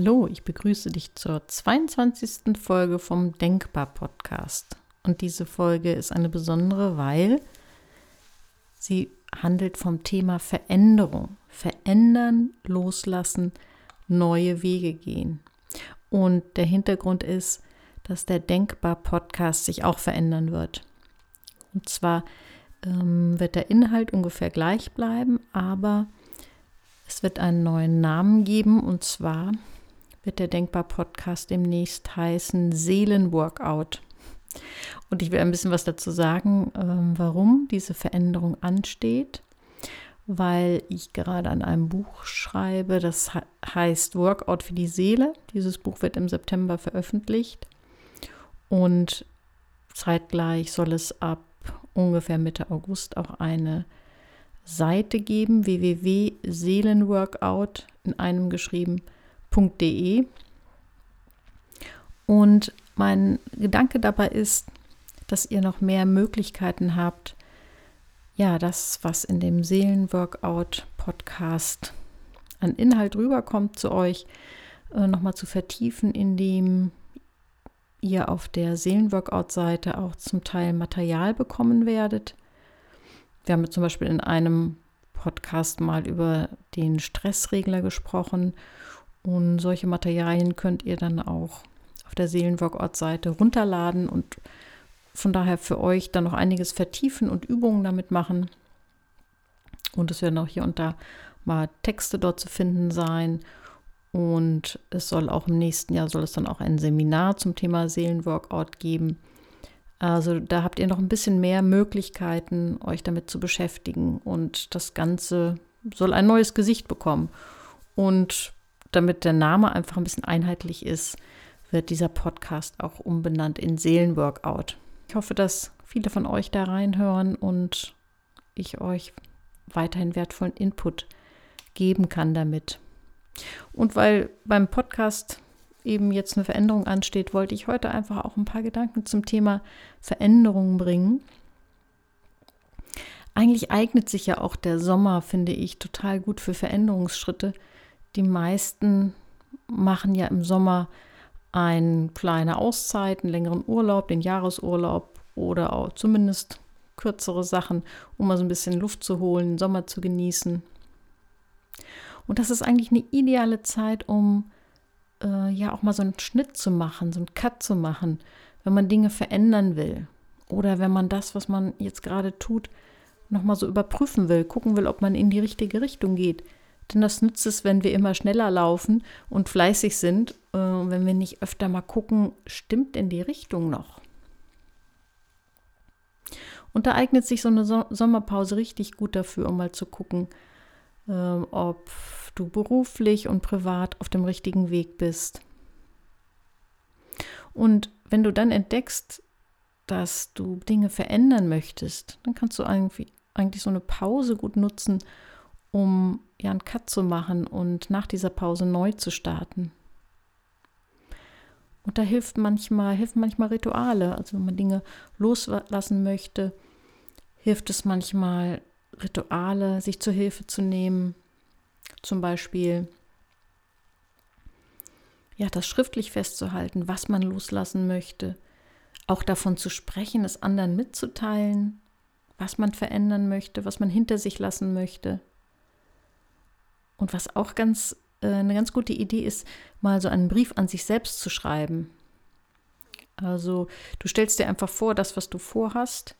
Hallo, ich begrüße dich zur 22. Folge vom Denkbar Podcast. Und diese Folge ist eine besondere, weil sie handelt vom Thema Veränderung. Verändern, loslassen, neue Wege gehen. Und der Hintergrund ist, dass der Denkbar Podcast sich auch verändern wird. Und zwar ähm, wird der Inhalt ungefähr gleich bleiben, aber es wird einen neuen Namen geben und zwar wird der Denkbar Podcast demnächst heißen Seelenworkout. Und ich will ein bisschen was dazu sagen, ähm, warum diese Veränderung ansteht, weil ich gerade an einem Buch schreibe, das heißt Workout für die Seele. Dieses Buch wird im September veröffentlicht und zeitgleich soll es ab ungefähr Mitte August auch eine Seite geben, www.seelenworkout in einem geschrieben www.seelenworkout.de. Und mein Gedanke dabei ist, dass ihr noch mehr Möglichkeiten habt, ja, das, was in dem Seelenworkout-Podcast an Inhalt rüberkommt zu euch, äh, nochmal zu vertiefen, indem ihr auf der Seelenworkout-Seite auch zum Teil Material bekommen werdet. Wir haben zum Beispiel in einem Podcast mal über den Stressregler gesprochen und solche Materialien könnt ihr dann auch auf der Seelenworkout-Seite runterladen und von daher für euch dann noch einiges vertiefen und Übungen damit machen. Und es werden auch hier und da mal Texte dort zu finden sein. Und es soll auch im nächsten Jahr soll es dann auch ein Seminar zum Thema Seelenworkout geben. Also da habt ihr noch ein bisschen mehr Möglichkeiten, euch damit zu beschäftigen. Und das Ganze soll ein neues Gesicht bekommen. Und damit der Name einfach ein bisschen einheitlich ist, wird dieser Podcast auch umbenannt in Seelenworkout. Ich hoffe, dass viele von euch da reinhören und ich euch weiterhin wertvollen Input geben kann damit. Und weil beim Podcast eben jetzt eine Veränderung ansteht, wollte ich heute einfach auch ein paar Gedanken zum Thema Veränderungen bringen. Eigentlich eignet sich ja auch der Sommer, finde ich, total gut für Veränderungsschritte, die meisten machen ja im Sommer eine kleine Auszeit, einen längeren Urlaub, den Jahresurlaub oder auch zumindest kürzere Sachen, um mal so ein bisschen Luft zu holen, den Sommer zu genießen. Und das ist eigentlich eine ideale Zeit, um äh, ja auch mal so einen Schnitt zu machen, so einen Cut zu machen, wenn man Dinge verändern will. Oder wenn man das, was man jetzt gerade tut, nochmal so überprüfen will, gucken will, ob man in die richtige Richtung geht. Denn das nützt es, wenn wir immer schneller laufen und fleißig sind, äh, wenn wir nicht öfter mal gucken, stimmt in die Richtung noch. Und da eignet sich so eine so Sommerpause richtig gut dafür, um mal zu gucken, äh, ob du beruflich und privat auf dem richtigen Weg bist. Und wenn du dann entdeckst, dass du Dinge verändern möchtest, dann kannst du eigentlich, eigentlich so eine Pause gut nutzen, um ja einen Cut zu machen und nach dieser Pause neu zu starten. Und da hilft manchmal, helfen manchmal Rituale. Also wenn man Dinge loslassen möchte, hilft es manchmal, Rituale sich zur Hilfe zu nehmen. Zum Beispiel ja, das schriftlich festzuhalten, was man loslassen möchte. Auch davon zu sprechen, es anderen mitzuteilen, was man verändern möchte, was man hinter sich lassen möchte. Und was auch ganz äh, eine ganz gute Idee ist, mal so einen Brief an sich selbst zu schreiben. Also du stellst dir einfach vor, das, was du vorhast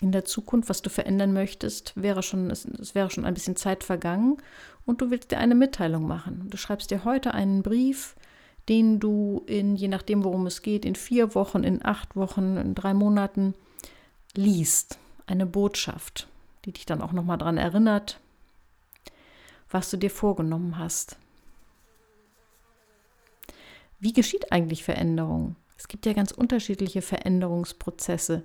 in der Zukunft, was du verändern möchtest, wäre schon, es, es wäre schon ein bisschen Zeit vergangen und du willst dir eine Mitteilung machen. Du schreibst dir heute einen Brief, den du in, je nachdem, worum es geht, in vier Wochen, in acht Wochen, in drei Monaten liest. Eine Botschaft, die dich dann auch nochmal daran erinnert, was du dir vorgenommen hast. Wie geschieht eigentlich Veränderung? Es gibt ja ganz unterschiedliche Veränderungsprozesse.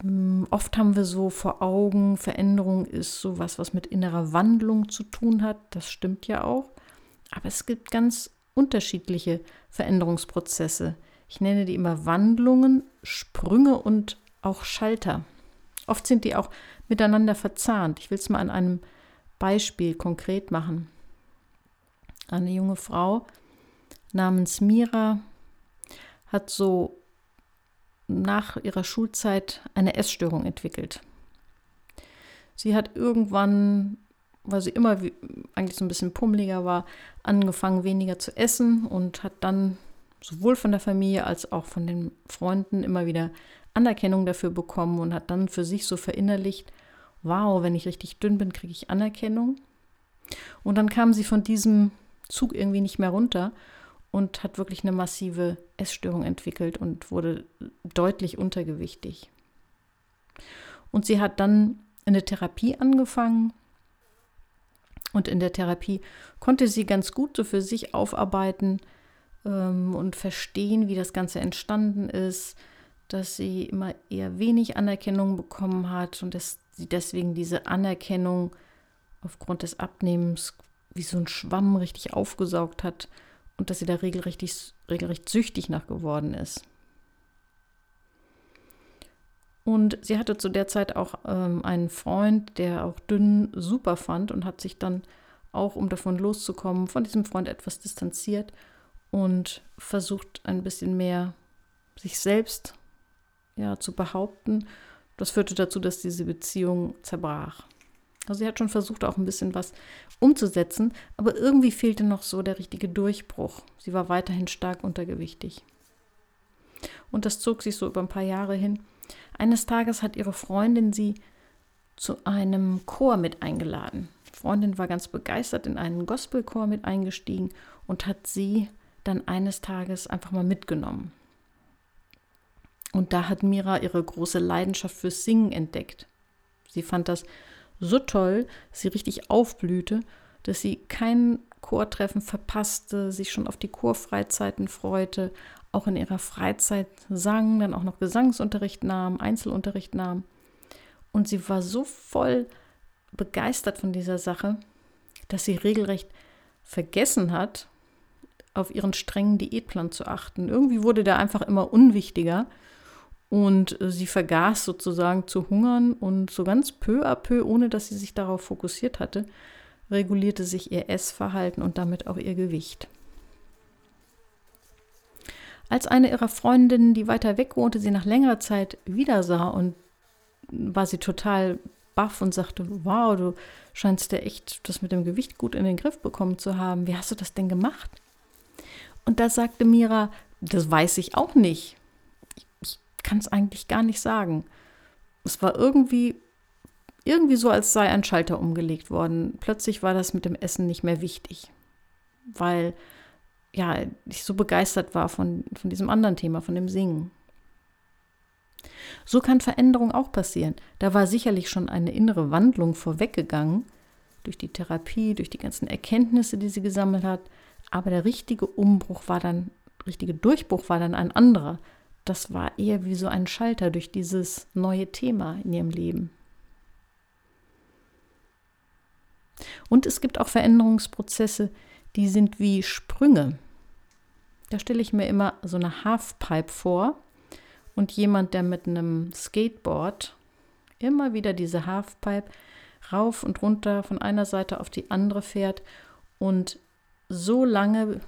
Hm, oft haben wir so vor Augen, Veränderung ist sowas, was mit innerer Wandlung zu tun hat. Das stimmt ja auch. Aber es gibt ganz unterschiedliche Veränderungsprozesse. Ich nenne die immer Wandlungen, Sprünge und auch Schalter. Oft sind die auch miteinander verzahnt. Ich will es mal an einem Beispiel konkret machen. Eine junge Frau namens Mira hat so nach ihrer Schulzeit eine Essstörung entwickelt. Sie hat irgendwann, weil sie immer eigentlich so ein bisschen pummeliger war, angefangen weniger zu essen und hat dann sowohl von der Familie als auch von den Freunden immer wieder Anerkennung dafür bekommen und hat dann für sich so verinnerlicht, wow, wenn ich richtig dünn bin, kriege ich Anerkennung. Und dann kam sie von diesem Zug irgendwie nicht mehr runter und hat wirklich eine massive Essstörung entwickelt und wurde deutlich untergewichtig. Und sie hat dann eine Therapie angefangen und in der Therapie konnte sie ganz gut so für sich aufarbeiten ähm, und verstehen, wie das Ganze entstanden ist, dass sie immer eher wenig Anerkennung bekommen hat und dass sie deswegen diese Anerkennung aufgrund des Abnehmens wie so ein Schwamm richtig aufgesaugt hat und dass sie da regelrecht, regelrecht süchtig nach geworden ist. Und sie hatte zu der Zeit auch ähm, einen Freund, der auch dünn super fand und hat sich dann auch, um davon loszukommen, von diesem Freund etwas distanziert und versucht ein bisschen mehr sich selbst ja, zu behaupten. Das führte dazu, dass diese Beziehung zerbrach. Also sie hat schon versucht, auch ein bisschen was umzusetzen, aber irgendwie fehlte noch so der richtige Durchbruch. Sie war weiterhin stark untergewichtig. Und das zog sich so über ein paar Jahre hin. Eines Tages hat ihre Freundin sie zu einem Chor mit eingeladen. Die Freundin war ganz begeistert in einen Gospelchor mit eingestiegen und hat sie dann eines Tages einfach mal mitgenommen. Und da hat Mira ihre große Leidenschaft fürs Singen entdeckt. Sie fand das so toll, dass sie richtig aufblühte, dass sie kein Chortreffen verpasste, sich schon auf die Chorfreizeiten freute, auch in ihrer Freizeit sang, dann auch noch Gesangsunterricht nahm, Einzelunterricht nahm. Und sie war so voll begeistert von dieser Sache, dass sie regelrecht vergessen hat, auf ihren strengen Diätplan zu achten. Irgendwie wurde der einfach immer unwichtiger und äh, sie vergaß sozusagen zu hungern und so ganz peu à peu, ohne dass sie sich darauf fokussiert hatte, regulierte sich ihr Essverhalten und damit auch ihr Gewicht. Als eine ihrer Freundinnen, die weiter weg wohnte, sie nach längerer Zeit wieder sah und war sie total baff und sagte, wow, du scheinst ja echt das mit dem Gewicht gut in den Griff bekommen zu haben. Wie hast du das denn gemacht? Und da sagte Mira, das weiß ich auch nicht kann es eigentlich gar nicht sagen. Es war irgendwie, irgendwie so, als sei ein Schalter umgelegt worden. Plötzlich war das mit dem Essen nicht mehr wichtig, weil ja, ich so begeistert war von, von diesem anderen Thema, von dem Singen. So kann Veränderung auch passieren. Da war sicherlich schon eine innere Wandlung vorweggegangen, durch die Therapie, durch die ganzen Erkenntnisse, die sie gesammelt hat. Aber der richtige Umbruch war dann, richtige Durchbruch war dann ein anderer das war eher wie so ein Schalter durch dieses neue Thema in ihrem Leben. Und es gibt auch Veränderungsprozesse, die sind wie Sprünge. Da stelle ich mir immer so eine Halfpipe vor und jemand, der mit einem Skateboard immer wieder diese Halfpipe rauf und runter von einer Seite auf die andere fährt und so lange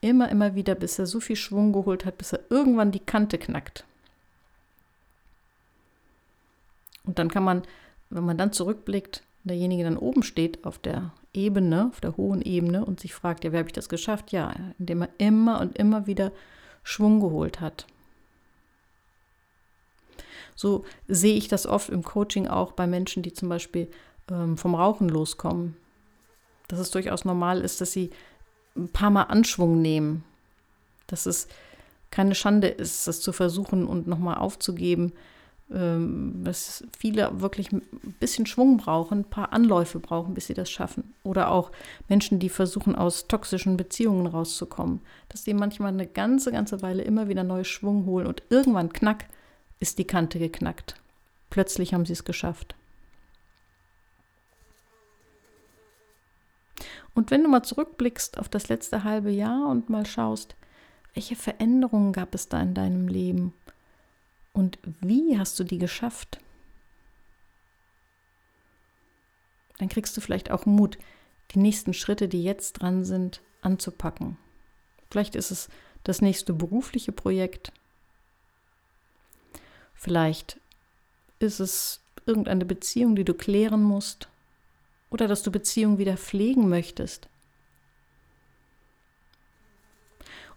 Immer, immer wieder, bis er so viel Schwung geholt hat, bis er irgendwann die Kante knackt. Und dann kann man, wenn man dann zurückblickt, derjenige dann oben steht auf der Ebene, auf der hohen Ebene und sich fragt, ja, wie habe ich das geschafft? Ja, indem er immer und immer wieder Schwung geholt hat. So sehe ich das oft im Coaching auch bei Menschen, die zum Beispiel ähm, vom Rauchen loskommen. Dass es durchaus normal ist, dass sie ein paar Mal Anschwung nehmen. Dass es keine Schande ist, das zu versuchen und nochmal aufzugeben. Ähm, dass viele wirklich ein bisschen Schwung brauchen, ein paar Anläufe brauchen, bis sie das schaffen. Oder auch Menschen, die versuchen, aus toxischen Beziehungen rauszukommen. Dass die manchmal eine ganze, ganze Weile immer wieder neue Schwung holen und irgendwann knack ist die Kante geknackt. Plötzlich haben sie es geschafft. Und wenn du mal zurückblickst auf das letzte halbe Jahr und mal schaust, welche Veränderungen gab es da in deinem Leben und wie hast du die geschafft? Dann kriegst du vielleicht auch Mut, die nächsten Schritte, die jetzt dran sind, anzupacken. Vielleicht ist es das nächste berufliche Projekt. Vielleicht ist es irgendeine Beziehung, die du klären musst. Oder dass du Beziehungen wieder pflegen möchtest.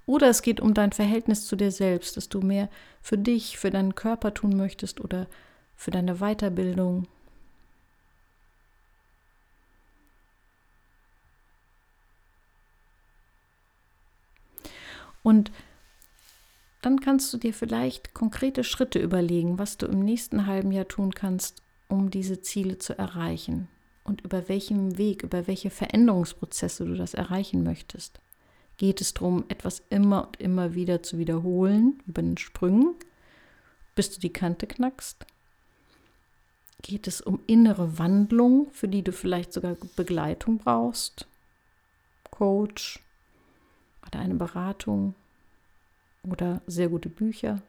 Oder es geht um dein Verhältnis zu dir selbst, dass du mehr für dich, für deinen Körper tun möchtest oder für deine Weiterbildung. Und dann kannst du dir vielleicht konkrete Schritte überlegen, was du im nächsten halben Jahr tun kannst, um diese Ziele zu erreichen und über welchen Weg, über welche Veränderungsprozesse du das erreichen möchtest. Geht es darum, etwas immer und immer wieder zu wiederholen, über den Sprüngen, bis du die Kante knackst? Geht es um innere Wandlung, für die du vielleicht sogar Begleitung brauchst? Coach oder eine Beratung oder sehr gute Bücher?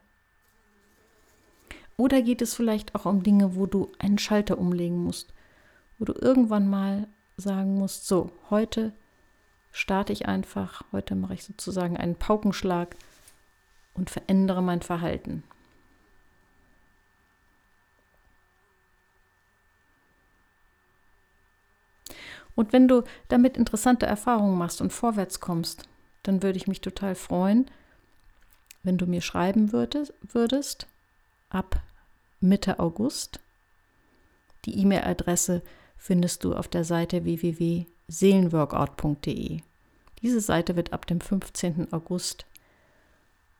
Oder geht es vielleicht auch um Dinge, wo du einen Schalter umlegen musst, wo du irgendwann mal sagen musst, so, heute starte ich einfach, heute mache ich sozusagen einen Paukenschlag und verändere mein Verhalten. Und wenn du damit interessante Erfahrungen machst und vorwärts kommst, dann würde ich mich total freuen, wenn du mir schreiben würdest, würdest ab Mitte August. Die E-Mail-Adresse findest du auf der Seite www.seelenworkout.de. Diese Seite wird ab dem 15. August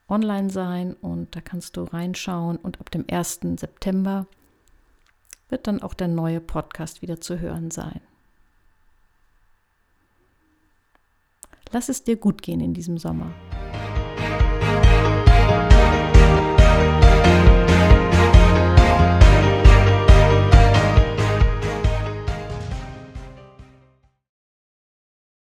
online sein und da kannst du reinschauen und ab dem 1. September wird dann auch der neue Podcast wieder zu hören sein. Lass es dir gut gehen in diesem Sommer.